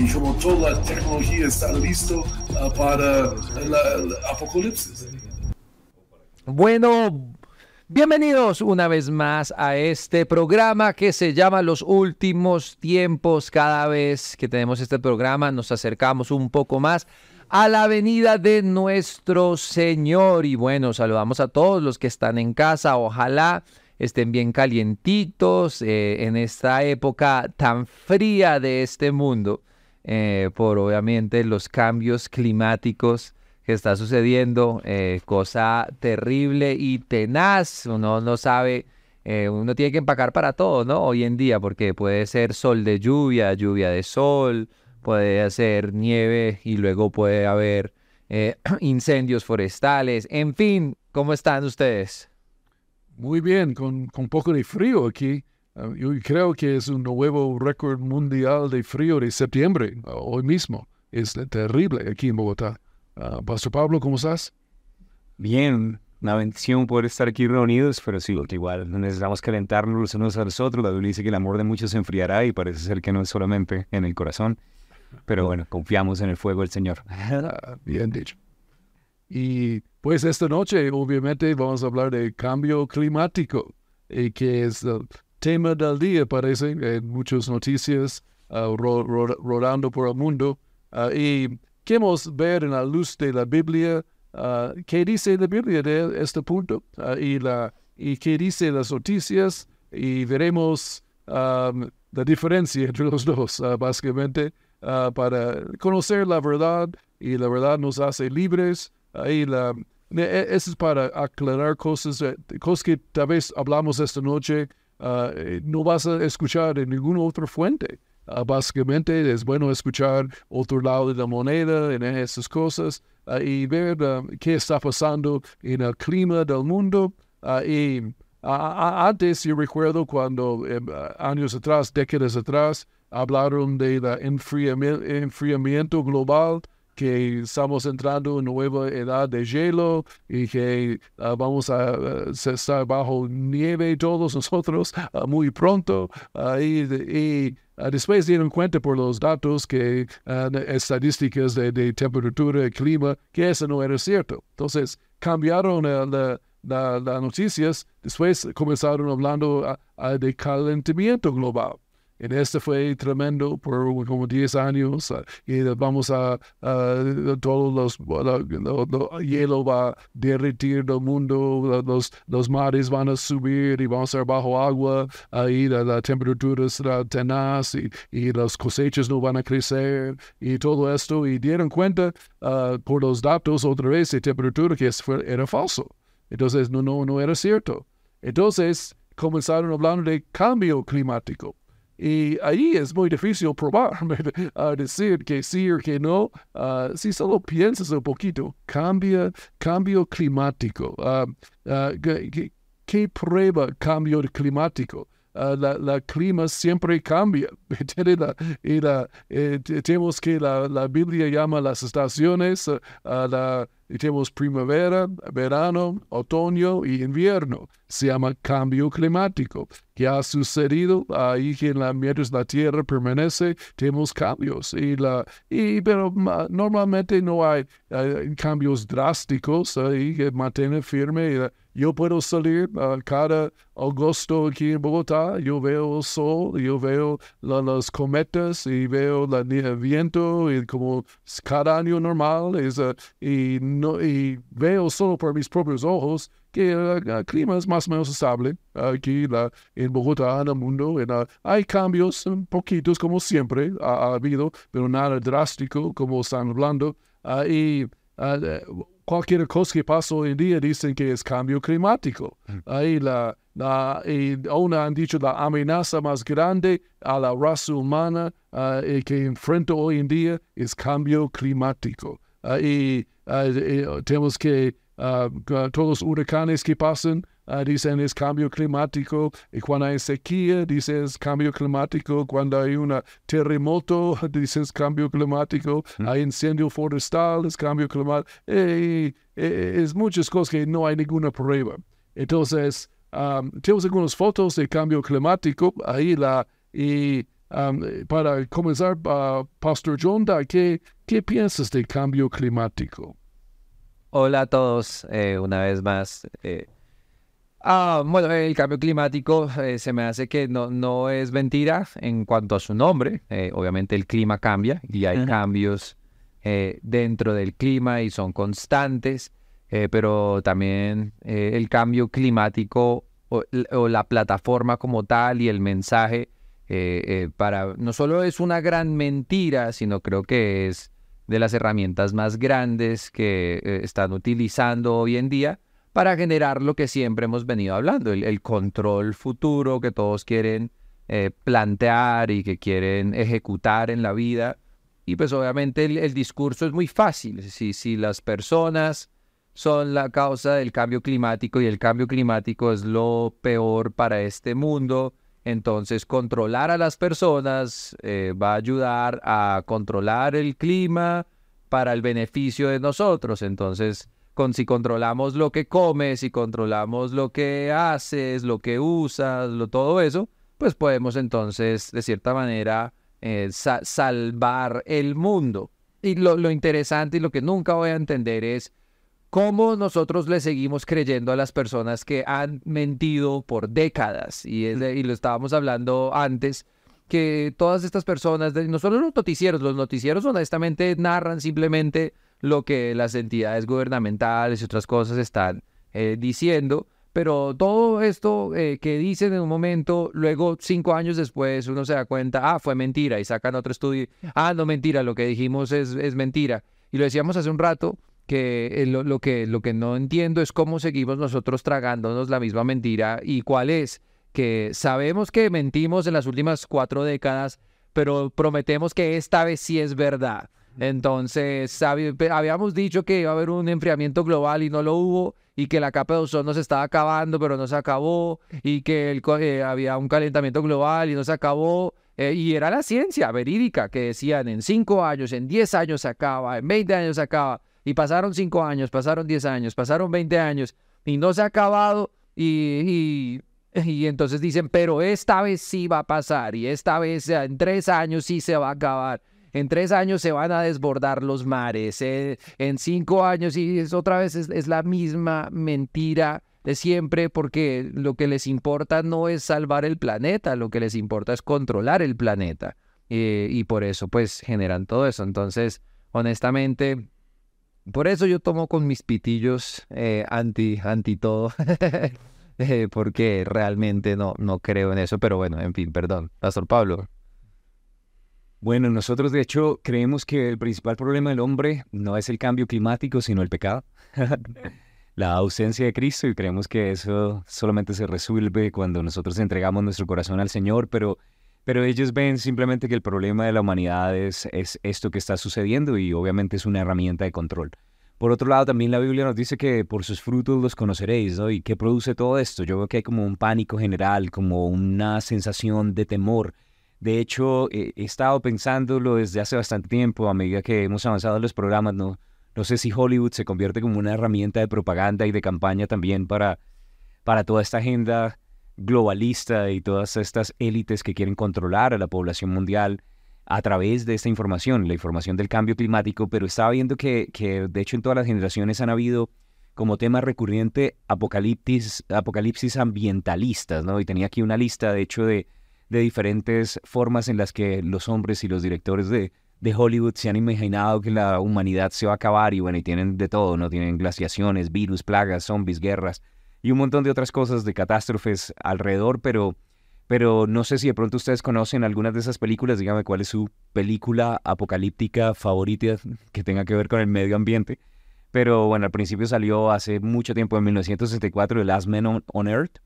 y como toda la tecnología está listo uh, para el apocalipsis. Bueno, bienvenidos una vez más a este programa que se llama Los Últimos Tiempos. Cada vez que tenemos este programa nos acercamos un poco más a la venida de nuestro Señor. Y bueno, saludamos a todos los que están en casa. Ojalá estén bien calientitos eh, en esta época tan fría de este mundo, eh, por obviamente los cambios climáticos que está sucediendo, eh, cosa terrible y tenaz, uno no sabe, uno tiene que empacar para todo, ¿no? Hoy en día, porque puede ser sol de lluvia, lluvia de sol, puede ser nieve y luego puede haber incendios forestales, en fin, ¿cómo están ustedes? Muy bien, con, con poco de frío aquí. Ah, yo creo que es un nuevo récord mundial de frío de septiembre, ah, hoy mismo. Es terrible aquí en Bogotá. Uh, Pastor Pablo, ¿cómo estás? Bien, una bendición poder estar aquí reunidos, pero sí, igual necesitamos calentarnos los unos a los otros. La Biblia dice que el amor de muchos se enfriará y parece ser que no es solamente en el corazón. Pero bueno, confiamos en el fuego del Señor. bien dicho. Y pues esta noche, obviamente, vamos a hablar de cambio climático, y que es el tema del día, parece, en muchas noticias uh, rodando por el mundo. Uh, y queremos ver en la luz de la Biblia uh, qué dice la Biblia de este punto y, la, y qué dice las noticias y veremos um, la diferencia entre los dos, básicamente, para conocer la verdad y la verdad nos hace libres Ahí la, e, eso es para aclarar cosas, eh, cosas que tal vez hablamos esta noche, ah, eh, no vas a escuchar en ninguna otra fuente. Ah, básicamente es bueno escuchar otro lado de la moneda en esas cosas ah, y ver qué está pasando en el clima del mundo. y antes yo recuerdo cuando em, años atrás, décadas atrás, hablaron del enfriamiento global que estamos entrando en nueva edad de hielo y que ah, vamos a estar bajo nieve todos nosotros ah, muy pronto. y, ah, después dieron cuenta por los datos que estadísticas de, temperatura y clima que eso no era cierto. Entonces cambiaron las noticias, después comenzaron hablando de calentamiento global. En este fue tremendo por como 10 años ah, y vamos a, todos los, el hielo va a derretir del mundo, los, los mares van a subir y vamos a estar bajo agua, ahí la, temperatura será tenaz y, y, las cosechas no van a crecer y todo esto y dieron cuenta ah, por los datos otra vez de temperatura que era falso. Entonces no, no, no era cierto. Entonces comenzaron hablando de cambio climático. Y ahí es muy difícil probar, a decir que sí o que no. Ah, si solo piensas un poquito, cambia, cambio climático. Uh, ¿qué, ¿qué, prueba cambio climático? la, la, clima siempre cambia. y la, eh, tenemos que la, la, Biblia llama las estaciones, la, tenemos primavera, verano, otoño y invierno. Se llama cambio climático. ¿Qué ha sucedido ahí que la, mientras la Tierra permanece, tenemos cambios. Y la, y, pero normalmente no hay, cambios drásticos ahí que mantienen firme. Yo puedo salir cada agosto aquí en Bogotá, yo veo el sol, yo veo las cometas y veo el viento y como cada año normal es, uh, y, no, y veo solo por mis propios ojos que el clima es más o menos estable aquí la, en Bogotá, en el mundo. hay cambios poquitos como siempre ha, habido, pero nada drástico como están hablando. Uh, y uh, cualquier cosa que pasa hoy en día dicen que es cambio climático. Mm. Ahí la, la, y aún han dicho la amenaza más grande a la raza humana que enfrenta hoy en día es cambio climático. ah, ah, y, tenemos que, ah, todos los huracanes que pasan, dicen es cambio climático, y cuando hay sequía, dicen es cambio climático, cuando hay un terremoto, dicen es cambio climático, hay incendio forestal, es cambio climático, y, es muchas cosas que no hay ninguna prueba. Entonces, tenemos algunas fotos de cambio climático, ahí la, y para comenzar, Pastor John, ¿qué, ¿qué piensas del cambio climático? Hola a todos, eh, una vez más. Eh, ah, bueno, el cambio climático eh, se me hace que no, no es mentira en cuanto a su nombre. obviamente el clima cambia y hay cambios dentro del clima y son constantes, pero también el cambio climático o, la plataforma como tal y el mensaje para no solo es una gran mentira, sino creo que es de las herramientas más grandes que eh, están utilizando hoy en día para generar lo que siempre hemos venido hablando, el, control futuro que todos quieren eh, plantear y que quieren ejecutar en la vida. Y pues obviamente el, discurso es muy fácil. Si, si las personas son la causa del cambio climático y el cambio climático es lo peor para este mundo, entonces, controlar a las personas eh, va a ayudar a controlar el clima para el beneficio de nosotros. Entonces, con, si controlamos lo que comes, si controlamos lo que haces, lo que usas, lo, todo eso, pues podemos entonces, de cierta manera, eh, salvar el mundo. Y lo, lo interesante y lo que nunca voy a entender es cómo nosotros le seguimos creyendo a las personas que han mentido por décadas. Y, lo estábamos hablando antes, que todas estas personas, no solo los noticieros, los noticieros honestamente narran simplemente lo que las entidades gubernamentales y otras cosas están eh, diciendo. Pero todo esto eh, que dicen en un momento, luego cinco años después uno se da cuenta, ah, fue mentira y sacan otro estudio, ah, no mentira, lo que dijimos es, es mentira. Y lo decíamos hace un rato, que eh, lo, que lo que no entiendo es cómo seguimos nosotros tragándonos la misma mentira y cuál es que sabemos que mentimos en las últimas cuatro décadas, pero prometemos que esta vez sí es verdad. Entonces, habíamos dicho que iba a haber un enfriamiento global y no lo hubo, y que la capa de ozono se estaba acabando, pero no se acabó, y que el, eh, había un calentamiento global y no se acabó. Eh, y era la ciencia verídica que decían en cinco años, en diez años se acaba, en veinte años se acaba. Y pasaron cinco años, pasaron diez años, pasaron veinte años y no se ha acabado y, y, entonces dicen, pero esta vez sí va a pasar y esta vez en tres años sí se va a acabar. En tres años se van a desbordar los mares. Eh, en cinco años y es otra vez es, la misma mentira de siempre porque lo que les importa no es salvar el planeta, lo que les importa es controlar el planeta. Eh, y por eso pues generan todo eso. Entonces, honestamente, por eso yo tomo con mis pitillos eh, anti, anti todo. Eh, porque realmente no, no creo en eso. Pero bueno, en fin, perdón. Pastor Pablo. Bueno, nosotros de hecho creemos que el principal problema del hombre no es el cambio climático, sino el pecado. la ausencia de Cristo y creemos que eso solamente se resuelve cuando nosotros entregamos nuestro corazón al Señor, pero pero ellos ven simplemente que el problema de la humanidad es, es esto que está sucediendo y obviamente es una herramienta de control. Por otro lado, también la Biblia nos dice que por sus frutos los conoceréis, ¿no? ¿Y qué produce todo esto? Yo veo que hay como un pánico general, como una sensación de temor. De hecho, he estado pensándolo desde hace bastante tiempo, a medida que hemos avanzado en los programas, ¿no? No sé si Hollywood se convierte como una herramienta de propaganda y de campaña también para toda esta agenda globalista y todas estas élites que quieren controlar a la población mundial a través de esta información, la información del cambio climático, pero estaba viendo que, que de hecho en todas las generaciones han habido como tema recurrente apocalipsis, apocalipsis ambientalistas, ¿no? Y tenía aquí una lista, de hecho, de, de diferentes formas en las que los hombres y los directores de, de Hollywood se han imaginado que la humanidad se va a acabar y bueno, y tienen de todo, ¿no? Tienen glaciaciones, virus, plagas, zombies, guerras, y un montón de otras cosas de catástrofes alrededor, pero, pero no sé si de pronto ustedes conocen algunas de esas películas, dígame cuál es su película apocalíptica favorita que tenga que ver con el medio ambiente. Pero bueno, al principio salió hace mucho tiempo, en 1964, The Last Man on, Earth,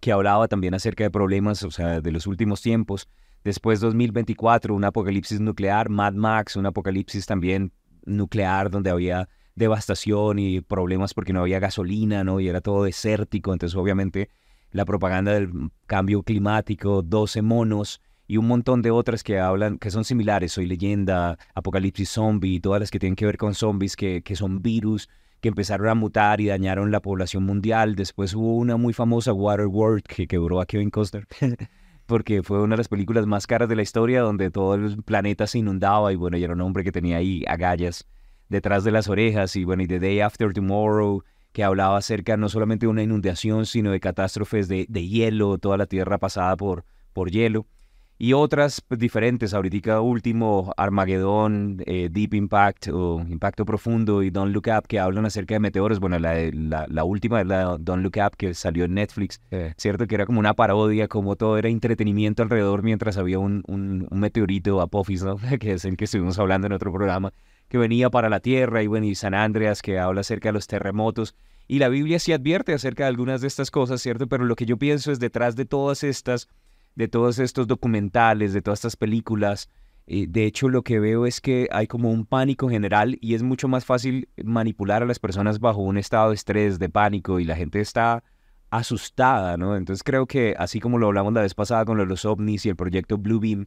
que hablaba también acerca de problemas, o sea, de los últimos tiempos. Después 2024, un apocalipsis nuclear, Mad Max, un apocalipsis también nuclear donde había devastación y problemas porque no había gasolina, ¿no? Y era todo desértico, entonces obviamente la propaganda del cambio climático, 12 monos y un montón de otras que hablan, que son similares, Soy leyenda, Apocalipsis Zombie, todas las que tienen que ver con zombies, que, que son virus, que empezaron a mutar y dañaron la población mundial. Después hubo una muy famosa, Waterworld, que quebró a Kevin Costner, porque fue una de las películas más caras de la historia, donde todo el planeta se inundaba y bueno, y era un hombre que tenía ahí agallas detrás de las orejas y bueno, y The Day After Tomorrow, que hablaba acerca no solamente de una inundación, sino de catástrofes de, de hielo, toda la tierra pasada por, por hielo y otras pues, diferentes. Ahorita último, Armagedón, eh, Deep Impact o Impacto Profundo y Don't Look Up que hablan acerca de meteoros. Bueno, la, la, la última es la Don't Look Up que salió en Netflix, ¿cierto? Que era como una parodia, como todo era entretenimiento alrededor mientras había un, un, meteorito Apophis, ¿no? que es el que estuvimos hablando en otro programa, que venía para la Tierra y bueno, y San Andreas que habla acerca de los terremotos. Y la Biblia sí advierte acerca de algunas de estas cosas, ¿cierto? Pero lo que yo pienso es detrás de todas estas de todos estos documentales, de todas estas películas. Eh, de hecho, lo que veo es que hay como un pánico general y es mucho más fácil manipular a las personas bajo un estado de estrés, de pánico y la gente está asustada, ¿no? Entonces creo que así como lo hablamos la vez pasada con los ovnis y el proyecto Bluebeam,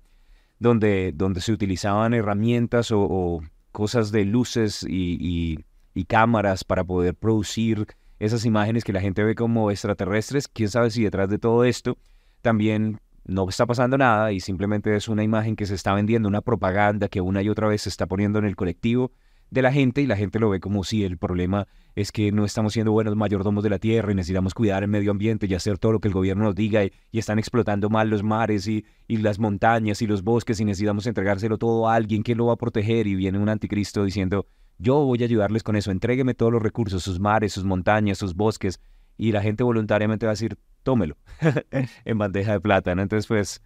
donde, donde se utilizaban herramientas o, cosas de luces y, y cámaras para poder producir esas imágenes que la gente ve como extraterrestres, quién sabe si detrás de todo esto también no está pasando nada y simplemente es una imagen que se está vendiendo, una propaganda que una y otra vez se está poniendo en el colectivo de la gente y la gente lo ve como si el problema es que no estamos siendo buenos mayordomos de la tierra y necesitamos cuidar el medio ambiente y hacer todo lo que el gobierno nos diga y, están explotando mal los mares y, las montañas y los bosques y necesitamos entregárselo todo a alguien que lo va a proteger y viene un anticristo diciendo yo voy a ayudarles con eso, entrégueme todos los recursos, sus mares, sus montañas, sus bosques y la gente voluntariamente va a decir tómelo en bandeja de plata, ¿no? Entonces, pues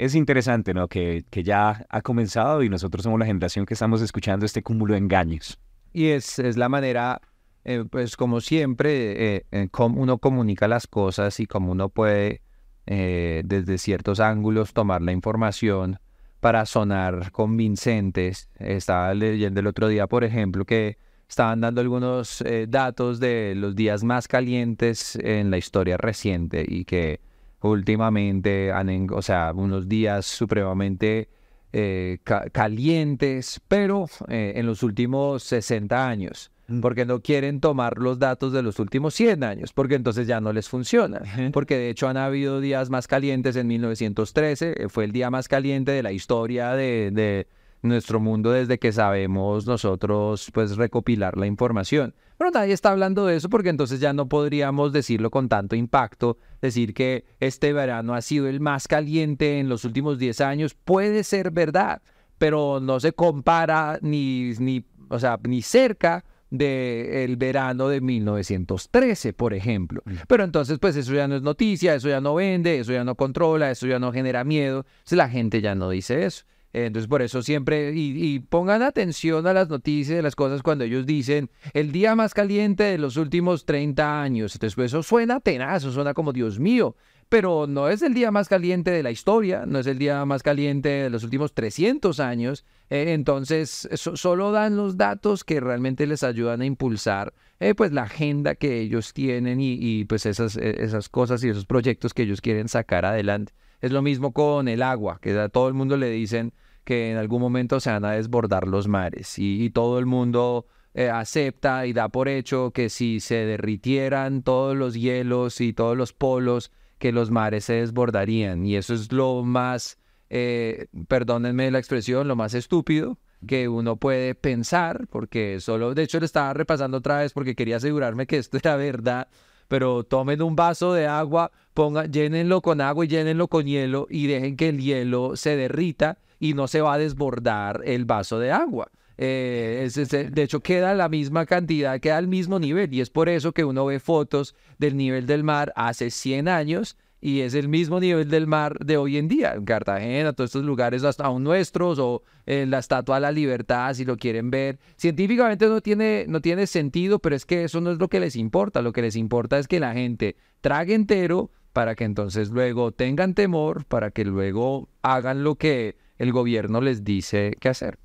es interesante, ¿no? Que, que ya ha comenzado y nosotros somos la generación que estamos escuchando este cúmulo de engaños. Y es, es la manera, eh, pues como siempre, eh, eh, cómo uno comunica las cosas y cómo uno puede desde ciertos ángulos tomar la información para sonar convincentes. Estaba leyendo el otro día, por ejemplo, que estaban dando algunos datos de los días más calientes en la historia reciente y que últimamente han, o sea, unos días supremamente eh, calientes, pero eh, en los últimos 60 años mm. porque no quieren tomar los datos de los últimos 100 años, porque entonces ya no les funciona. Porque de hecho han habido días más calientes en 1913, fue el día más caliente de la historia de, nuestro mundo desde que sabemos nosotros pues recopilar la información. Pero nadie está hablando de eso porque entonces ya no podríamos decirlo con tanto impacto, decir que este verano ha sido el más caliente en los últimos 10 años puede ser verdad, pero no se compara ni ni o sea, ni cerca del verano de 1913, por ejemplo. Mm. Pero entonces, pues eso ya no es noticia, eso ya no vende, eso ya no controla, eso ya no genera miedo. Entonces la gente ya no dice eso. Entonces, por eso siempre, y, pongan atención a las noticias de las cosas cuando ellos dicen el día más caliente de los últimos 30 años. Entonces, pues eso suena tenaz, eso suena como Dios mío, pero no es el día más caliente de la historia, no es el día más caliente de los últimos 300 años. Eh, entonces, solo dan los datos que realmente les ayudan a impulsar eh, pues la agenda que ellos tienen y, y pues esas, e, esas cosas y esos proyectos que ellos quieren sacar adelante. Es lo mismo con el agua, que a todo el mundo le dicen que en algún momento se van a desbordar los mares y, todo el mundo eh, acepta y da por hecho que si se derritieran todos los hielos y todos los polos, que los mares se desbordarían. Y eso es lo más, eh, perdónenme la expresión, lo más estúpido que uno puede pensar, porque solo, de hecho, lo estaba repasando otra vez porque quería asegurarme que esto era verdad pero tomen un vaso de agua, pongan, llénenlo con agua y llénenlo con hielo y dejen que el hielo se derrita y no se va a desbordar el vaso de agua. Eh, de hecho, queda la misma cantidad, queda al mismo nivel y es por eso que uno ve fotos del nivel del mar hace 100 años y es el mismo nivel del mar de hoy en día, en Cartagena, todos estos lugares hasta aún nuestros o en la Estatua de la Libertad, si lo quieren ver. Científicamente no tiene, no tiene sentido, pero es que eso no es lo que les importa, lo que les importa es que la gente trague entero para que entonces luego tengan temor, para que luego hagan lo que el gobierno les dice que hacer.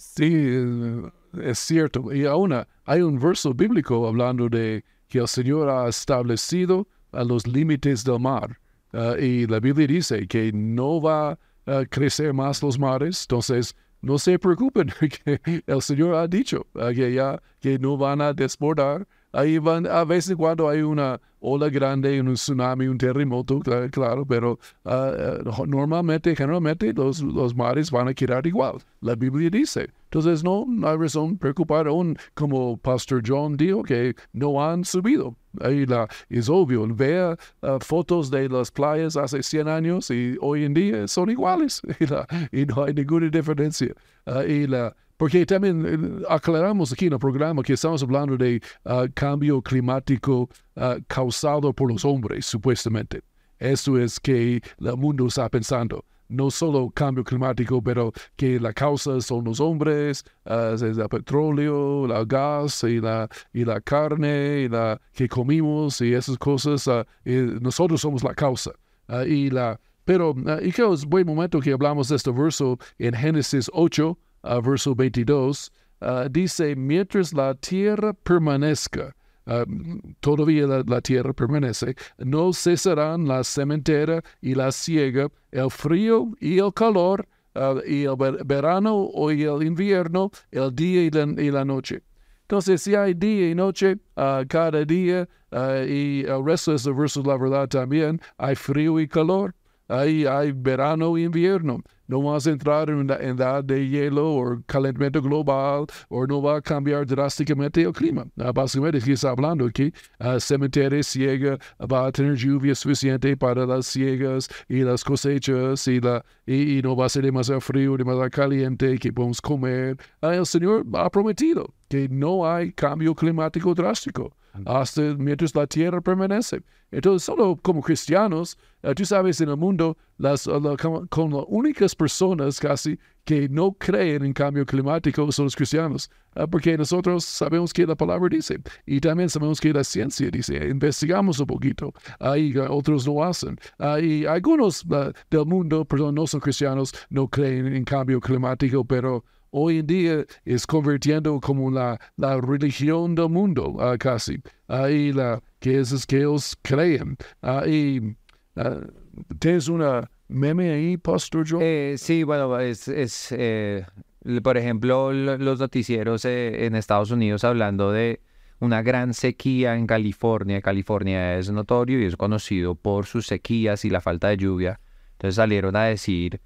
Sí, eh, es cierto. Y aún hay un verso bíblico hablando de que el Señor ha establecido a los límites del mar. Ah, y la Biblia dice que no va a crecer más los mares. Entonces, no se preocupen, que el Señor ha dicho ah, que ya que no van a desbordar. Ahí van, a veces cuando hay una ola grande, un tsunami, un terremoto, claro, pero ah, normalmente, generalmente, los, los mares van a quedar igual. La Biblia dice. Entonces, no, hay razón preocupar aún, como Pastor John dijo, que no han subido. Ahí la, es obvio, vea uh, fotos de las playas hace 100 años y hoy en día son iguales y, no hay ninguna diferencia. Uh, la, porque también eh, aclaramos aquí en el programa que estamos hablando de uh, cambio climático causado por los hombres, supuestamente. Eso es que el mundo está pensando no solo cambio climático, pero que la causa son los hombres, es el petróleo, el gas y la, y la carne y la, que comimos y esas cosas. Nosotros somos la causa. Y la, pero, y que es buen momento que hablamos de este verso en Génesis 8, verso 22. dice, mientras la tierra permanezca, Ah, todavía la, tierra permanece, no cesarán la cementera y la siega, el frío y el calor, ah, y el verano y el invierno, el día y la, noche. Entonces, si hay día y noche ah, cada día, y el resto es el verso de la verdad también, hay frío y calor, hay, hay verano e invierno. No vas a entrar en la edad de hielo o calentamiento global o no va a cambiar drásticamente el clima. Uh, básicamente, aquí está hablando aquí, uh, cementerio ciega va a tener lluvia suficiente para las ciegas y las cosechas y, la, y, no va a ser demasiado frío, demasiado caliente que podemos comer. Uh, el Señor ha prometido que no hay cambio climático drástico hasta mientras la tierra permanece. Entonces, solo como cristianos, eh, tú sabes, en el mundo, las, eh, con, las únicas personas casi que no creen en cambio climático son los cristianos, eh, porque nosotros sabemos que la palabra dice y también sabemos que la ciencia dice, investigamos un poquito, y otros no hacen. y algunos del mundo, perdón, no son cristianos, no creen en cambio climático, pero hoy en día es convirtiendo como la, la religión del mundo, uh, casi. Ahí la, que es, que ellos creen. Ahí, uh, ¿tienes una meme ahí, Pastor Joe? Eh, sí, bueno, es, es eh, por ejemplo, los noticieros eh, en Estados Unidos hablando de una gran sequía en California. California es notorio y es conocido por sus sequías y la falta de lluvia. Entonces salieron a decir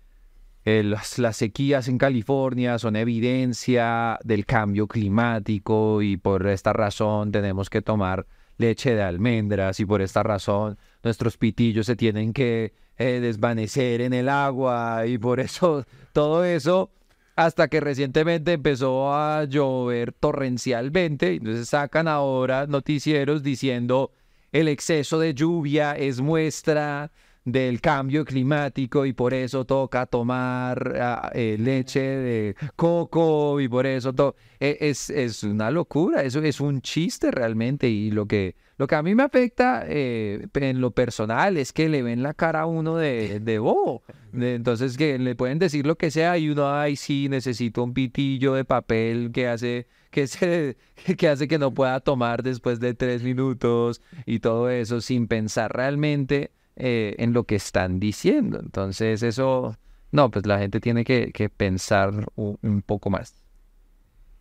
eh, las, sequías en California son evidencia del cambio climático y por esta razón tenemos que tomar leche de almendras y por esta razón nuestros pitillos se tienen que eh, desvanecer en el agua y por eso todo eso hasta que recientemente empezó a llover torrencialmente. Entonces sacan ahora noticieros diciendo el exceso de lluvia es muestra del cambio climático y por eso toca tomar ah, eh, leche de coco y por eso todo e, es, es, una locura, eso es un chiste realmente y lo que, lo que a mí me afecta eh, en lo personal es que le ven la cara a uno de, de bobo, entonces que le pueden decir lo que sea y uno, ay sí, necesito un pitillo de papel que hace que, se, que hace que no pueda tomar después de tres minutos y todo eso sin pensar realmente eh, en lo que están diciendo. Entonces eso, no, pues la gente tiene que, pensar un, poco más.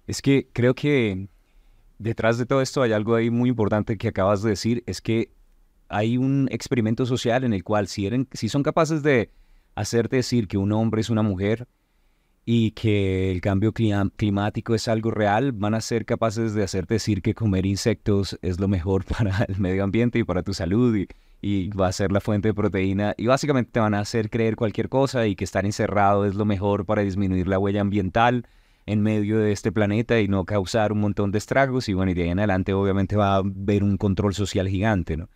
Es que creo que detrás de todo esto hay algo ahí muy importante que acabas de decir, es que hay un experimento social en el cual si, si son capaces de hacerte decir que un hombre es una mujer y que el cambio climático es algo real, van a ser capaces de hacerte decir que comer insectos es lo mejor para el medio ambiente y para tu salud y va a ser la fuente de proteína y básicamente te van a hacer creer cualquier cosa y que estar encerrado es lo mejor para disminuir la huella ambiental en medio de este planeta y no causar un montón de estragos y bueno, y de ahí en adelante obviamente va a haber un control social gigante, ¿no?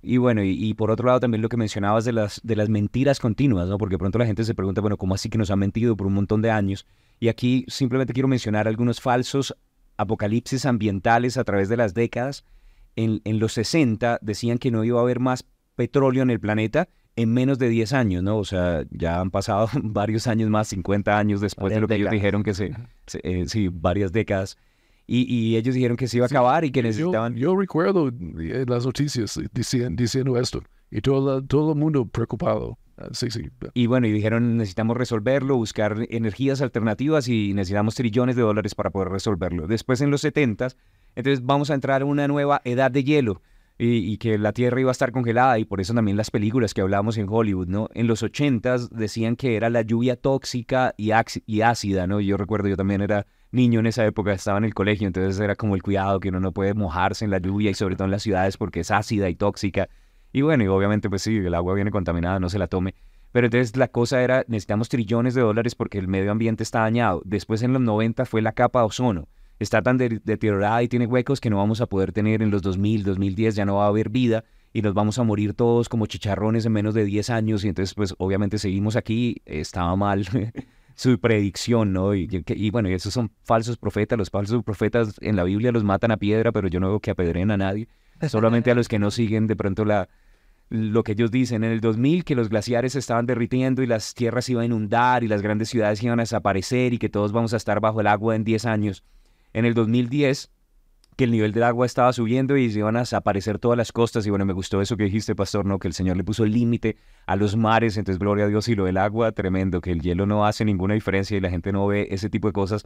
Y bueno, y, por otro lado también lo que mencionabas de las, de las mentiras continuas, ¿no? Porque pronto la gente se pregunta, bueno, ¿cómo así que nos han mentido por un montón de años? Y aquí simplemente quiero mencionar algunos falsos apocalipsis ambientales a través de las décadas en, los 60 decían que no iba a haber más petróleo en el planeta en menos de 10 años, ¿no? O sea, ya han pasado varios años más, 50 años después de Varias lo que ellos décadas. dijeron que se, se- eh, sí, varias décadas. Y, y ellos dijeron que se iba a acabar y que Yo, necesitaban... yo recuerdo eh, las noticias diciendo, diciendo esto y todo, todo el mundo preocupado. Ah, sí, sí. Y bueno, y dijeron necesitamos resolverlo, buscar energías alternativas y necesitamos trillones de dólares para poder resolverlo. Después en los 70 entonces vamos a entrar a una nueva edad de hielo y, que la Tierra iba a estar congelada y por eso también las películas que hablamos en Hollywood, ¿no? En los 80 decían que era la lluvia tóxica y, y ácida, ¿no? Yo recuerdo, yo también era niño en esa época, estaba en el colegio, entonces era como el cuidado que uno no puede mojarse en la lluvia y sobre todo en las ciudades porque es ácida y tóxica. Y bueno, y obviamente pues sí, el agua viene contaminada, no se la tome. Pero entonces la cosa era, necesitamos trillones de dólares porque el medio ambiente está dañado. Después en los 90 fue la capa de ozono. Está tan de- deteriorada y tiene huecos que no vamos a poder tener en los 2000, 2010, ya no va a haber vida y nos vamos a morir todos como chicharrones en menos de 10 años. Y entonces pues obviamente seguimos aquí, estaba mal su predicción, ¿no? Y, que- y bueno, y esos son falsos profetas. Los falsos profetas en la Biblia los matan a piedra, pero yo no veo que apedreen a nadie. Solamente a los que no siguen de pronto la, lo que ellos dicen en el 2000, que los glaciares se estaban derritiendo y las tierras iban a inundar y las grandes ciudades iban a desaparecer y que todos vamos a estar bajo el agua en 10 años. En el 2010, que el nivel del agua estaba subiendo y se iban a desaparecer todas las costas. Y bueno, me gustó eso que dijiste, pastor, ¿no? Que el Señor le puso límite a los mares. Entonces, gloria a Dios y lo del agua, tremendo, que el hielo no hace ninguna diferencia y la gente no ve ese tipo de cosas.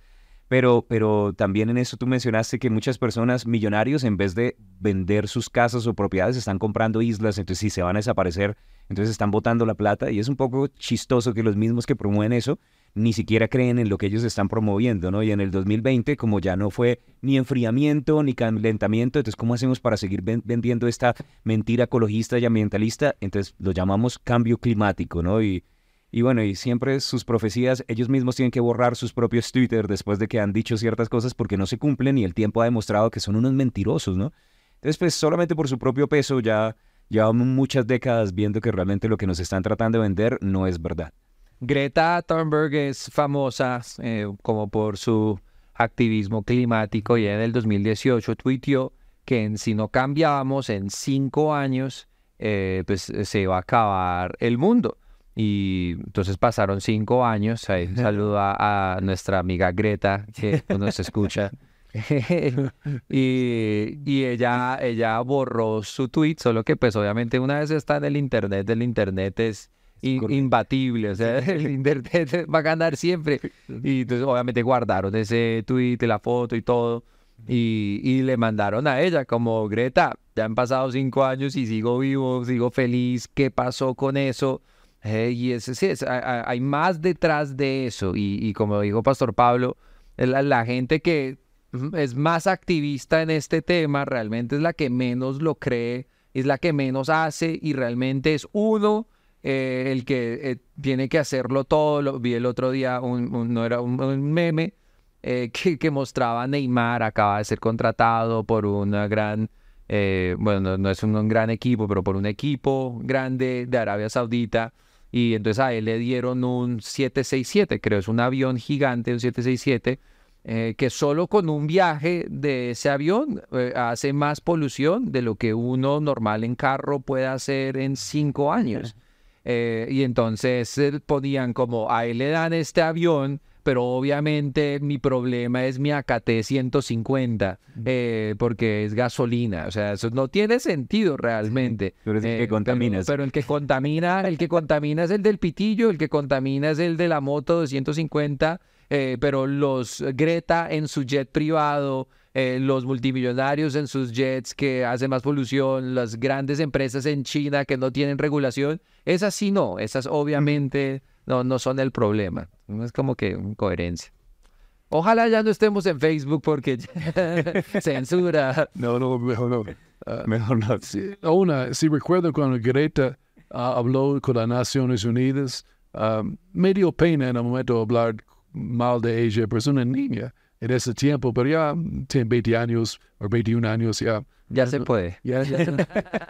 Pero, pero también en eso tú mencionaste que muchas personas millonarios, en vez de vender sus casas o propiedades, están comprando islas. Entonces, si se van a desaparecer, entonces están botando la plata. Y es un poco chistoso que los mismos que promueven eso ni siquiera creen en lo que ellos están promoviendo, ¿no? Y en el 2020, como ya no fue ni enfriamiento ni calentamiento, entonces, ¿cómo hacemos para seguir ven- vendiendo esta mentira ecologista y ambientalista? Entonces, lo llamamos cambio climático, ¿no? Y, y bueno, y siempre sus profecías, ellos mismos tienen que borrar sus propios Twitter después de que han dicho ciertas cosas porque no se cumplen y el tiempo ha demostrado que son unos mentirosos, ¿no? Entonces, pues solamente por su propio peso ya llevamos muchas décadas viendo que realmente lo que nos están tratando de vender no es verdad. Greta Thunberg es famosa eh, como por su activismo climático y en el 2018 tuiteó que en- si no cambiábamos en cinco años, eh, pues eh, se iba a acabar el mundo. Y entonces pasaron cinco años. Ahí un saludo a, a nuestra amiga Greta que nos escucha. y, y ella, ella borró su tweet, solo que pues obviamente una vez está en el internet, el internet es. Imbatible, o sea, el internet va a ganar siempre. Y entonces obviamente guardaron ese tweet, la foto y todo. Y, y le mandaron a ella como, Greta, ya han pasado cinco años y sigo vivo, sigo feliz, ¿qué pasó con eso? Eh, y es, sí, es- hay- más detrás de eso. Y, y como dijo Pastor Pablo, la, la gente que es más activista en este tema realmente es la que menos lo cree, es la que menos hace y realmente es uno eh, el que eh, tiene que hacerlo todo. Lo, vi el otro día, un, no era un, meme eh, que, que mostraba a Neymar, acaba de ser contratado por una gran, eh, bueno, no, es un, gran equipo, pero por un equipo grande de Arabia Saudita. Y entonces a él le dieron un 767, creo, es un avión gigante, un 767, eh, que solo con un viaje de ese avión hace más polución de lo que uno normal en carro puede hacer en cinco años. Eh, y entonces eh, ponían como, a él le dan este avión, pero obviamente mi problema es mi AKT 150, eh, porque es gasolina. O sea, eso no tiene sentido realmente. Tú eres el que pero- contaminas. Pero, el que contamina, el que contamina es el del pitillo, el que contamina es el de la moto de 150, eh, pero los Greta en su jet privado, eh, los multimillonarios en sus jets que hacen más polución, las grandes empresas en China que no tienen regulación, esas sí no, esas obviamente no, no son el problema. Es como que incoherencia. Ojalá ya no estemos en Facebook porque censura. No, no, mejor no. Ah, Mejor no. Sí, una, si recuerdo cuando Greta ah, habló con las Naciones Unidas, ah, me dio pena en el momento hablar mal de ella, pero es una niña en ese tiempo, pero ya tiene 20 años o 21 años ya. Ya se puede. Ya, ya,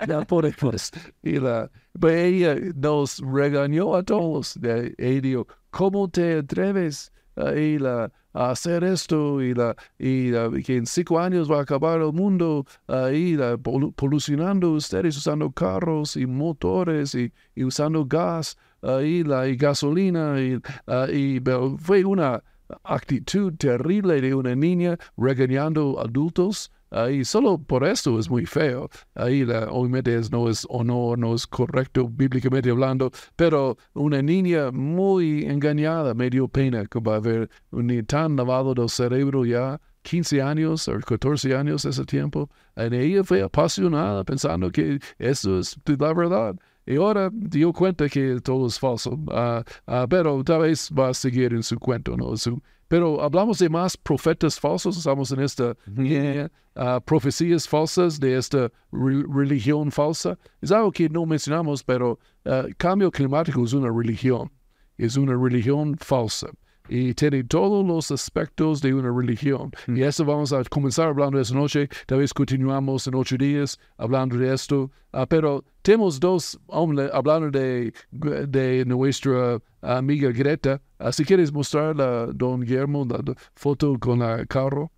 ya podemos. Y la, pero ella nos regañó a todos. Ella dijo, ¿cómo te atreves a ir a a hacer esto y, la, y, la- y que en cinco años va a acabar el mundo ahí la, polu- polucionando ustedes usando carros y motores y, y usando gas ahí la, y gasolina y, ah, y fue una actitud terrible de una niña regañando adultos. Ahí solo por esto es muy feo. Ahí la, obviamente es, no es honor, no es correcto bíblicamente hablando, pero una niña muy engañada, me dio pena que va a haber un tan lavado del cerebro ya, 15 años o 14 años ese tiempo. Y ella fue apasionada pensando que eso es la verdad. Y ahora dio cuenta que todo es falso. Ah, ah, pero tal vez va a seguir en su cuento, ¿no? Su, pero hablamos de más profetas falsos, estamos en esta línea, ah, profecías falsas de esta re- religión falsa. Es algo que no mencionamos, pero ah, cambio climático es una religión, es una religión falsa. Y tiene todos los aspectos de una religión. Y eso vamos a comenzar hablando esta noche. Tal vez continuamos en ocho días hablando de esto. Ah, pero tenemos dos hombres hablando de, de nuestra amiga Greta. Ah, si quieres mostrar la don Guillermo la, la foto con el carro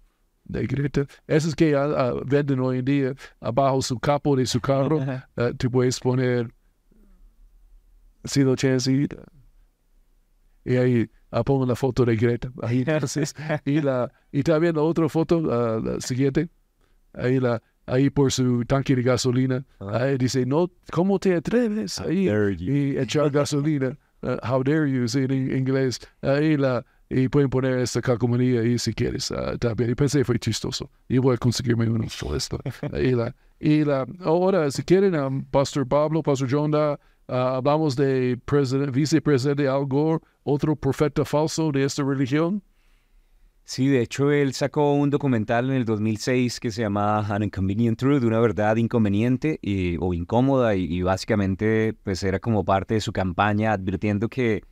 de Greta. Esas que ah, venden hoy en día abajo su capo de su carro. ah, tú puedes poner si lo chancita. Y ahí ah, pongo la foto de Greta. Ahí entonces, y, la, y también la otra foto, ah, la siguiente. Ahí, la, ahí por su tanque de gasolina. Ahí dice, no, ¿cómo te atreves? Ahí, y echar gasolina. Ah, how dare you, sí, en inglés. Ahí la, y pueden poner esta calcomanía ahí si quieres. ah, también. Y pensé fue chistoso. Y voy a conseguirme uno esto. y la, y la, ahora, si quieren, ah, Pastor Pablo, Pastor John, da, ah, hablamos de presidente, vicepresidente Al Gore, otro profeta falso de esta religión. Sí, de hecho él sacó un documental en el 2006 que se llama An Inconvenient Truth, una verdad inconveniente y- o incómoda y, básicamente pues era como parte de su campaña advirtiendo que,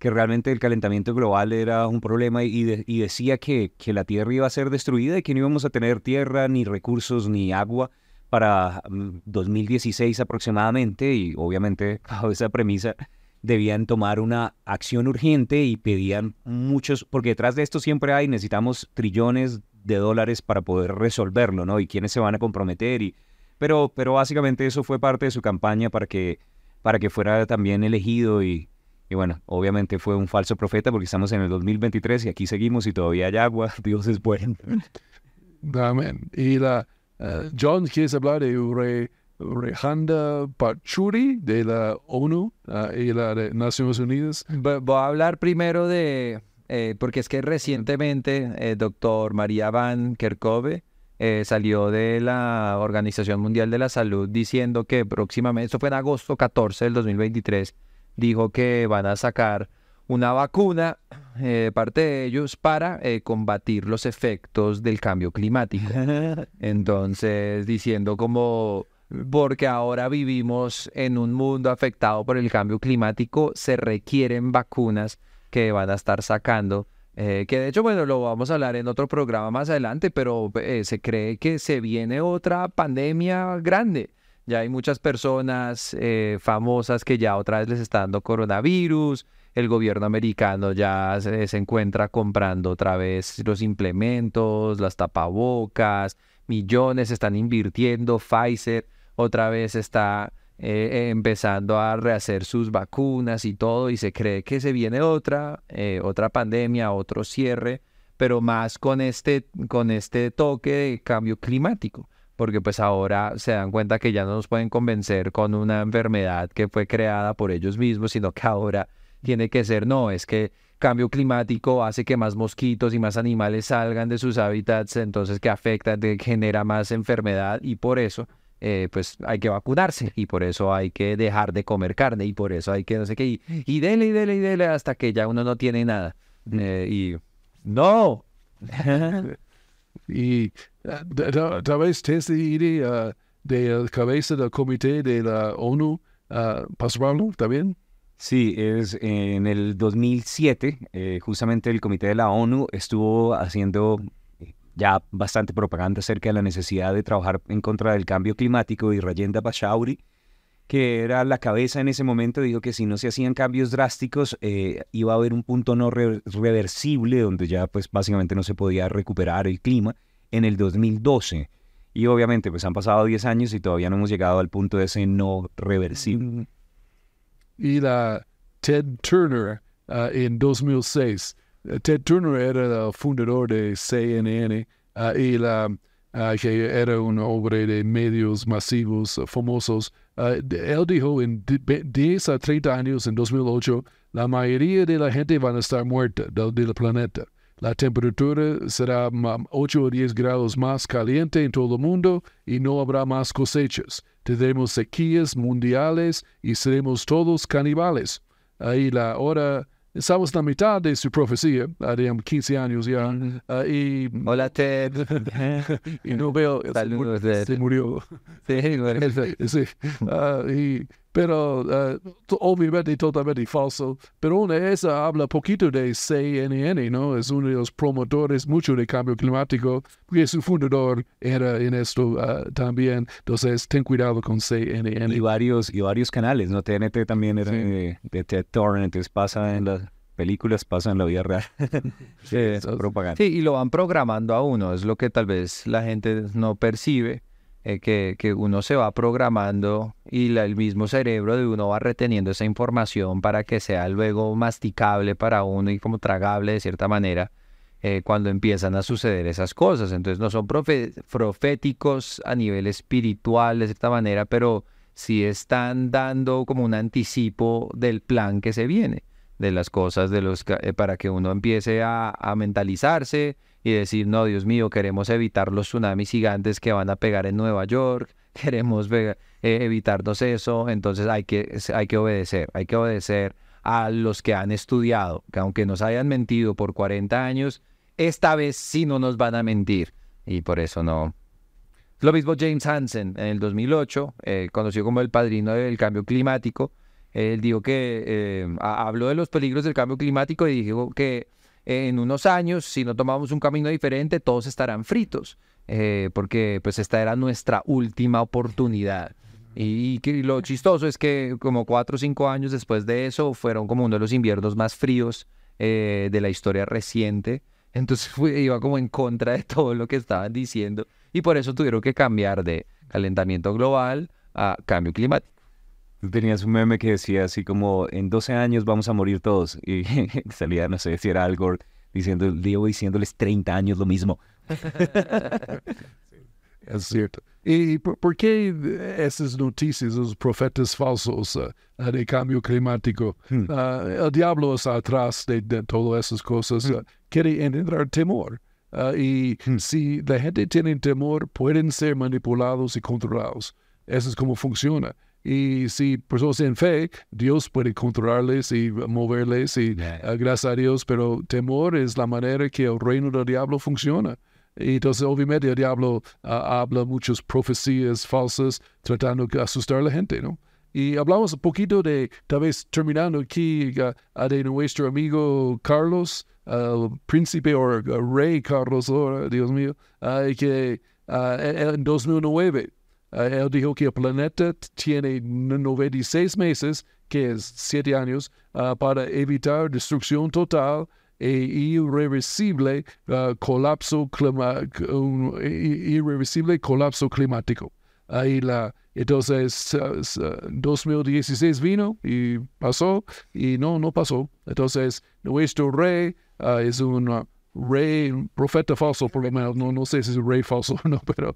que realmente el calentamiento global era un problema y, y decía que, que la Tierra iba a ser destruida y que no íbamos a tener tierra, ni recursos, ni agua para mm, 2016 aproximadamente y obviamente bajo esa premisa debían tomar una acción urgente y pedían muchos, porque detrás de esto siempre hay, necesitamos trillones de dólares para poder resolverlo, ¿no? Y quiénes se van a comprometer y pero pero básicamente eso fue parte de su campaña para que para que fuera también elegido y y bueno, obviamente fue un falso profeta porque estamos en el 2023 y aquí seguimos y todavía hay agua, Dios es bueno. Amén. Y la, eh, John, ¿quieres hablar de Re, Rehanda Pachuri de la ONU ah, y la de Naciones Unidas? Vo- Voy a hablar primero de, eh, porque es que recientemente el doctor María Van Kerkhove eh, salió de la Organización Mundial de la Salud diciendo que próximamente, esto fue en agosto 14 del 2023, dijo que van a sacar una vacuna eh, parte de ellos para eh, combatir los efectos del cambio climático. Entonces, diciendo como, porque ahora vivimos en un mundo afectado por el cambio climático, se requieren vacunas que van a estar sacando. eh, que de hecho, bueno, lo vamos a hablar en otro programa más adelante, pero eh, se cree que se viene otra pandemia grande. Ya hay muchas personas eh, famosas que ya otra vez les está dando coronavirus. El gobierno americano ya se, encuentra comprando otra vez los implementos, las tapabocas, millones están invirtiendo. Pfizer otra vez está eh, eh, empezando a rehacer sus vacunas y todo, y se cree que se viene otra, eh, otra pandemia, otro cierre, pero más con este, con este toque de cambio climático porque pues ahora se dan cuenta que ya no nos pueden convencer con una enfermedad que fue creada por ellos mismos, sino que ahora tiene que ser, no, es que cambio climático hace que más mosquitos y más animales salgan de sus hábitats, entonces que afecta, de- genera más enfermedad y por eso eh, pues hay que vacunarse y por eso hay que dejar de comer carne y por eso hay que no sé qué, y, y dele y dele y dele hasta que ya uno no tiene nada. Eh, y no. Y ah, vez ir ah, de la cabeza del comité de la ONU, uh, ¿está bien? Sí, es en el 2007, eh, justamente el Comité de la ONU estuvo haciendo eh, ya bastante propaganda acerca de la necesidad de trabajar en contra del cambio climático y Rayenda Pachauri, que era la cabeza en ese momento, dijo que si no se hacían cambios drásticos eh, iba a haber un punto no re- reversible donde ya pues básicamente no se podía recuperar el clima en el 2012. Y obviamente pues han pasado 10 años y todavía no hemos llegado al punto de ese no reversible. Y la Ted Turner ah, en 2006. Eh, Ted Turner era el fundador de CNN ah, y la, ah, que era un hombre de medios masivos ah, famosos. De- él dijo en de- ve- 10 a 30 años, en 2008, la mayoría de la gente van a estar muerta del, del planeta. La temperatura será ma- 8 o 10 grados más caliente en todo el mundo y no habrá más cosechas. Tendremos sequías mundiales y seremos todos caníbales. Ahí la hora, estamos en la mitad de su profecía, digamos 15 años ya, y, Hola, Ted. y no veo, Saludos, se murió. Sí. Sí, ah, y- pero to- obviamente totalmente falso. Pero una esa habla poquito de CNN, ¿no? Es uno de los promotores mucho de cambio climático, porque su fundador era en esto ah, también. Entonces, ten cuidado con CNN. Y varios, y varios canales, ¿no? TNT también era de, de Ted entonces pasa en las películas, pasa en la vida real. Sí, propaganda. Sí, y lo van programando a uno, es lo que tal vez la gente no percibe, eh, que, que uno se va programando y el mismo cerebro de uno va reteniendo esa información para que sea luego masticable para uno y como tragable de cierta manera eh, cuando empiezan a suceder esas cosas. Entonces no son proféticos a nivel espiritual de cierta manera, pero sí están dando como un anticipo del plan que se viene de las cosas de los eh, para que uno empiece a mentalizarse y decir, no, Dios mío, queremos evitar los tsunamis gigantes que van a pegar en Nueva York, queremos eh, evitarnos eso, entonces hay que, hay que obedecer, hay que obedecer a los que han estudiado, que aunque nos hayan mentido por 40 años, esta vez sí no nos van a mentir y por eso no. Lo mismo James Hansen en el 2008, eh, conocido como el padrino del cambio climático, él dijo que eh, ha- habló de los peligros del cambio climático y dijo que en unos años, si no tomamos un camino diferente, todos estarán fritos, eh, porque pues esta era nuestra última oportunidad. Y, lo chistoso es que como cuatro o cinco años después de eso fueron como uno de los inviernos más fríos eh, de la historia reciente. Entonces iba como en contra de todo lo que estaban diciendo y por eso tuvieron que cambiar de calentamiento global a cambio climático. Tenías un meme que decía así como, en 12 años vamos a morir todos. Y salía, no sé si era Al Gore diciendo, Diego diciéndoles 30 años lo mismo. Es cierto. ¿Y por, por qué esas noticias, esos profetas falsos ah, de cambio climático? Ah, el diablo está atrás de, de todas esas cosas. ah, quiere engendrar temor. Y si la gente tiene temor, pueden ser manipulados y controlados. Eso es como funciona. Y si personas en fe, Dios puede controlarles y moverles, y ah, gracias a Dios, pero temor es la manera que el reino del diablo funciona. Y entonces, obviamente, el diablo ah, habla muchas profecías falsas tratando de asustar a la gente, ¿no? Y hablamos un poquito de, tal vez terminando aquí, ah, de nuestro amigo Carlos, ah, el príncipe o rey Carlos, ahora, Dios mío, que en en 2009 ah, él dijo que el planeta tiene 96 meses, que es 7 años, ah, para evitar destrucción total e irreversible ah, colapso un irreversible colapso climático. Ahí la, entonces, ah, s- ah, 2016 vino y pasó, y no, no pasó. Entonces, nuestro rey ah, es un ah, rey, profeta falso, por lo menos, no, no sé si es rey falso o no, pero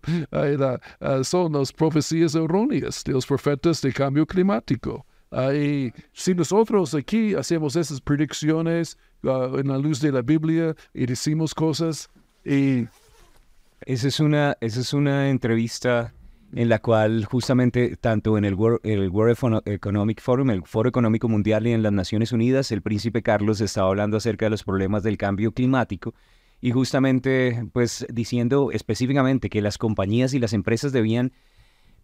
ah, son las profecías erróneas de los profetas de cambio climático. Y si nosotros aquí hacemos esas predicciones ah, en la luz de la Biblia y decimos cosas y Esa es una, esa es una entrevista en la cual justamente tanto en el World, Economic Forum, el Foro Económico Mundial y en las Naciones Unidas, el príncipe Carlos estaba hablando acerca de los problemas del cambio climático y justamente pues diciendo específicamente que las compañías y las empresas debían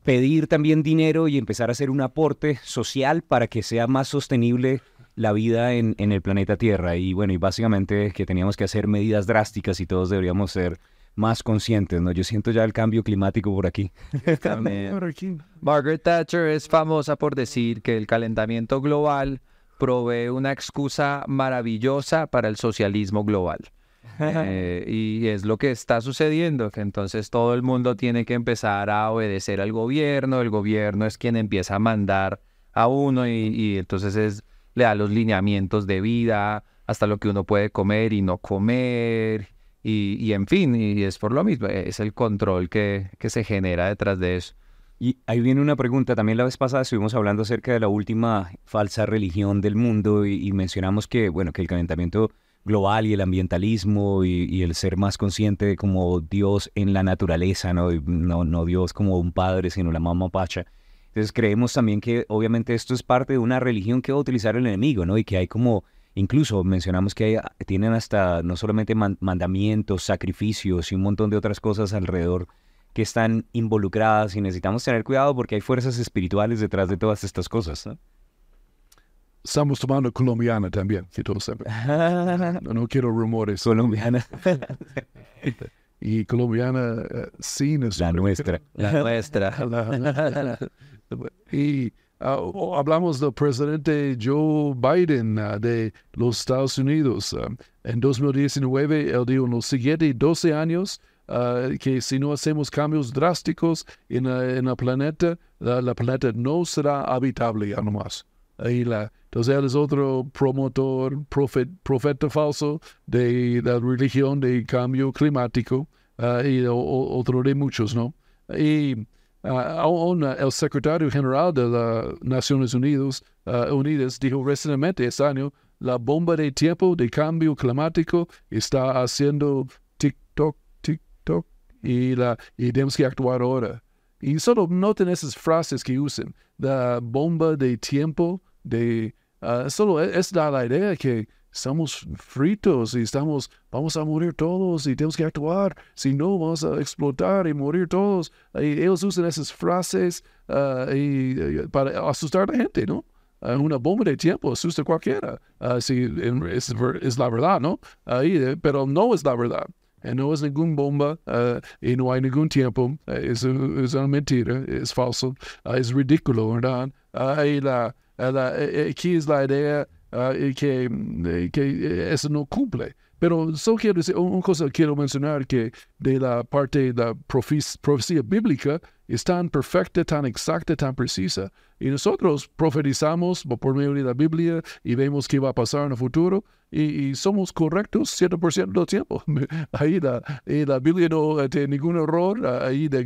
pedir también dinero y empezar a hacer un aporte social para que sea más sostenible la vida en, en el planeta Tierra. Y bueno, y básicamente que teníamos que hacer medidas drásticas y todos deberíamos ser más conscientes, ¿no? Yo siento ya el cambio climático por aquí. Margaret Thatcher es famosa por decir que el calentamiento global provee una excusa maravillosa para el socialismo global. Eh, y es lo que está sucediendo, que entonces todo el mundo tiene que empezar a obedecer al gobierno, el gobierno es quien empieza a mandar a uno y, y entonces es, le da los lineamientos de vida, hasta lo que uno puede comer y no comer, y, en fin, y es por lo mismo, es el control que, que se genera detrás de eso. Y ahí viene una pregunta. También la vez pasada estuvimos hablando acerca de la última falsa religión del mundo y, mencionamos que, bueno, que el calentamiento global y el ambientalismo y, el ser más consciente como Dios en la naturaleza, ¿no? No, no Dios como un padre, sino la mamá pacha. Entonces creemos también que obviamente esto es parte de una religión que va a utilizar el enemigo, ¿no? Y que hay como, incluso mencionamos que hay- tienen hasta no solamente man- mandamientos, sacrificios y un montón de otras cosas alrededor que están involucradas y necesitamos tener cuidado porque hay fuerzas espirituales detrás de todas estas cosas. ¿no? Estamos tomando colombiana también, que todos sepan. No, no quiero rumores. Colombiana, Y colombiana sin es la nuestra. La nuestra. La- y o- hablamos del presidente Joe Biden ah, de los Estados Unidos. ah, en 2019, él dijo en los siguientes 12 años que si no hacemos cambios drásticos en, en el planeta, la, la planeta no será habitable ya nomás. Ahí la, entonces él es otro promotor, profet- profeta falso de la religión de cambio climático y o- otro de muchos, ¿no? Y aún ah, el secretario general de las Naciones Unidas, ah, Unidas dijo recientemente este año, la bomba de tiempo de cambio climático está haciendo tic-toc, tic-toc, y, la, y tenemos que actuar ahora. Y solo noten esas frases que usan, la bomba de tiempo, de ah, solo es, es la idea que estamos fritos y estamos, vamos a morir todos y tenemos que actuar, si no vamos a explotar y morir todos. Y ellos usan esas frases ah, y, eh, para asustar a la gente, ¿no? Ah, una bomba de tiempo asusta a cualquiera, Ah, si es, es la verdad, ¿no? Ahí, eh, pero no es la verdad. Eh, no es ninguna bomba y no hay ningún tiempo. Es, es una mentira, es falso, es ridículo, ¿verdad? Y la, la- aquí es la idea y que, mm, que eh, eso no cumple. Pero solo quiero decir, un- una cosa quiero mencionar que de la parte de la profecía bíblica es tan perfecta, tan exacta, tan precisa. Y nosotros profetizamos por medio de la Biblia y vemos qué va a pasar en el futuro y, y somos correctos 100% del tiempo. Ahí la, la Biblia no eh, tiene ningún error, ah, ahí de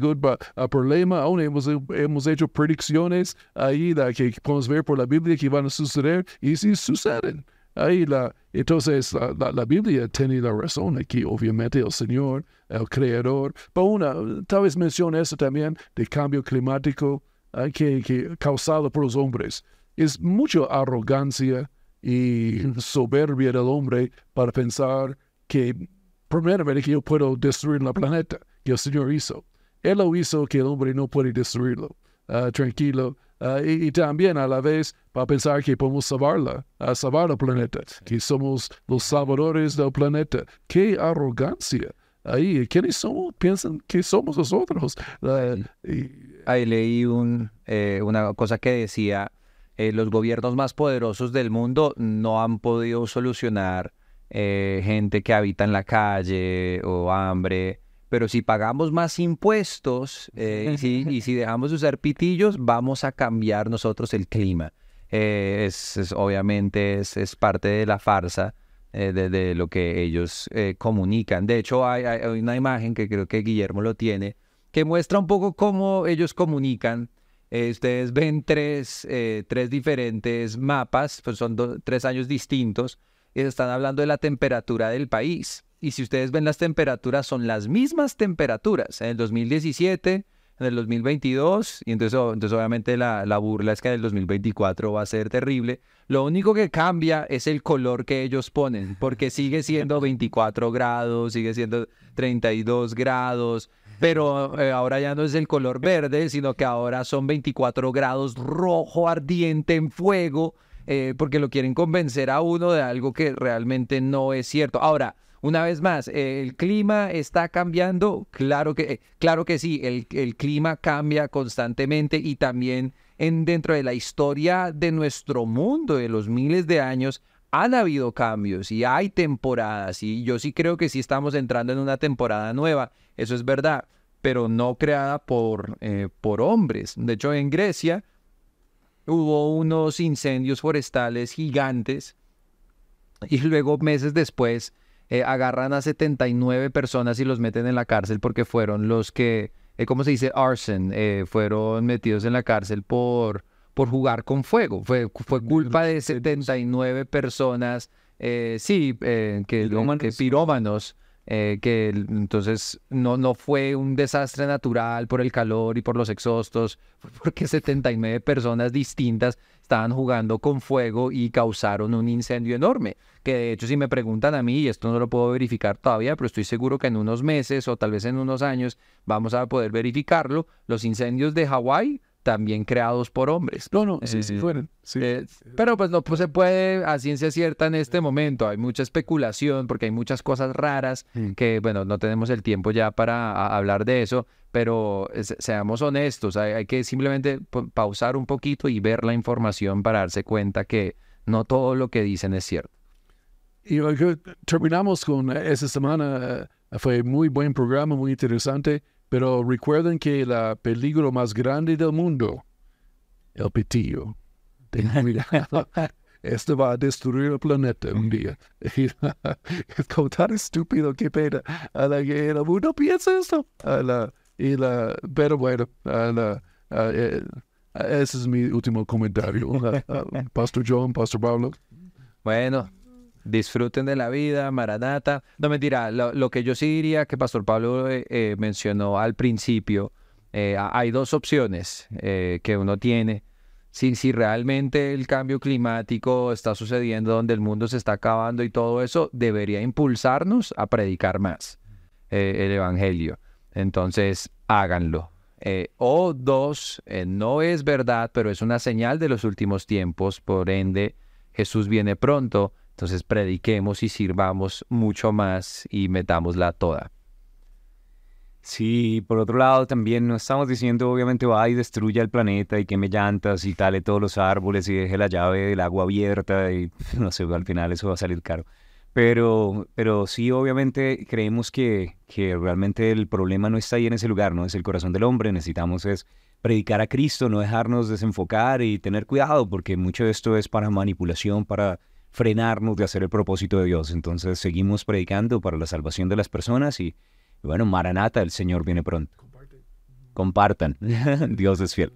ah, problema, aún hemos, hemos hecho predicciones ahí la, que podemos ver por la Biblia que van a suceder y sí suceden. Ahí la, entonces la, Biblia tiene la razón aquí, obviamente el Señor, el Creador. Pero una, tal vez mencione eso también de cambio climático ah, que, que causado por los hombres. Es mucha arrogancia y soberbia del hombre para pensar que primeramente que yo puedo destruir la planeta que el Señor hizo. Él lo hizo que el hombre no puede destruirlo. Ah, tranquilo. Ah, y, y también a la vez para pensar que podemos salvarla, a salvar el planeta, que somos los salvadores del planeta. ¡Qué arrogancia! Ahí, ¿quiénes somos? Piensan que somos nosotros. Y- Ahí leí un, eh, una cosa que decía, eh, los gobiernos más poderosos del mundo no han podido solucionar eh, gente que habita en la calle o hambre, pero si pagamos más impuestos eh, y, si, y si dejamos de usar pitillos, vamos a cambiar nosotros el clima. Eh, es, es- obviamente es, es parte de la farsa eh, de, de lo que ellos comunican. De hecho, hay, hay- una imagen que creo que Guillermo lo tiene, que muestra un poco cómo ellos comunican. Ustedes ven tres, tres diferentes mapas, pues son do- tres años distintos, y están hablando de la temperatura del país. Y si ustedes ven las temperaturas, son las mismas temperaturas en el 2017, en el 2022, y entonces, o- entonces obviamente la, la burla es que en el 2024 va a ser terrible. Lo único que cambia es el color que ellos ponen, porque sigue siendo 24 grados, sigue siendo 32 grados, pero eh, ahora ya no es el color verde, sino que ahora son 24 grados rojo ardiente en fuego, eh, porque lo quieren convencer a uno de algo que realmente no es cierto. Ahora, una vez más, ¿el clima está cambiando? Claro que, claro que sí, el, el clima cambia constantemente y también en, dentro de la historia de nuestro mundo, de los miles de años, han habido cambios y hay temporadas y yo sí creo que sí estamos entrando en una temporada nueva, eso es verdad, pero no creada por, eh, por hombres. De hecho, en Grecia hubo unos incendios forestales gigantes y luego meses después eh, agarran a 79 personas y los meten en la cárcel porque fueron los que, eh, ¿cómo se dice? Arson, eh, fueron metidos en la cárcel por, por jugar con fuego. Fue, fue culpa de 79 personas, sí, eh, que, que pirómanos que entonces no, no fue un desastre natural por el calor y por los exhaustos, fue porque 79 personas distintas estaban jugando con fuego y causaron un incendio enorme. Que de hecho, si me preguntan a mí, y esto no lo puedo verificar todavía, pero estoy seguro que en unos meses o tal vez en unos años vamos a poder verificarlo, los incendios de Hawái también creados por hombres. No, no, sí, sí Eh, fueron. Sí. Eh, pero pues no pues, se puede a ciencia cierta en este momento. Hay mucha especulación porque hay muchas cosas raras Mm. que, bueno, no tenemos el tiempo ya para hablar de eso, pero eh, se- seamos honestos, hay, hay que simplemente pa- pausar un poquito y ver la información para darse cuenta que no todo lo que dicen es cierto. Y terminamos con eh, esa semana. Fue muy buen programa, muy interesante. Pero recuerden que el peligro más grande del mundo, el pitillo. Ten cuidado. Esto va a destruir el planeta un día. Y, es como tan estúpido, qué pena. A la que el mundo piensa esto. A la, y la, pero bueno, a la, a, eh, a- ese es mi último comentario. A- a- Pastor John, Pastor Pablo. Bueno, disfruten de la vida, Maranata. No mentira, lo, lo que yo sí diría que Pastor Pablo eh, eh, mencionó al principio, eh, ha- hay dos opciones que uno tiene. Si, si realmente el cambio climático está sucediendo donde el mundo se está acabando y todo eso, debería impulsarnos a predicar más el Evangelio. Entonces, háganlo. Eh, o dos, no es verdad, pero es una señal de los últimos tiempos, por ende, Jesús viene pronto, entonces prediquemos y sirvamos mucho más y metámosla toda. Sí, por otro lado también no estamos diciendo obviamente va y destruya el planeta y queme llantas y tale todos los árboles y deje la llave del agua abierta y no sé, al final eso va a salir caro. Pero, pero sí, obviamente creemos que, que realmente el problema no está ahí en ese lugar, no es el corazón del hombre, necesitamos es predicar a Cristo, no dejarnos desenfocar y tener cuidado porque mucho de esto es para manipulación, para frenarnos de hacer el propósito de Dios. Entonces seguimos predicando para la salvación de las personas y, bueno, Maranata, el Señor viene pronto. Compartan. Dios es fiel.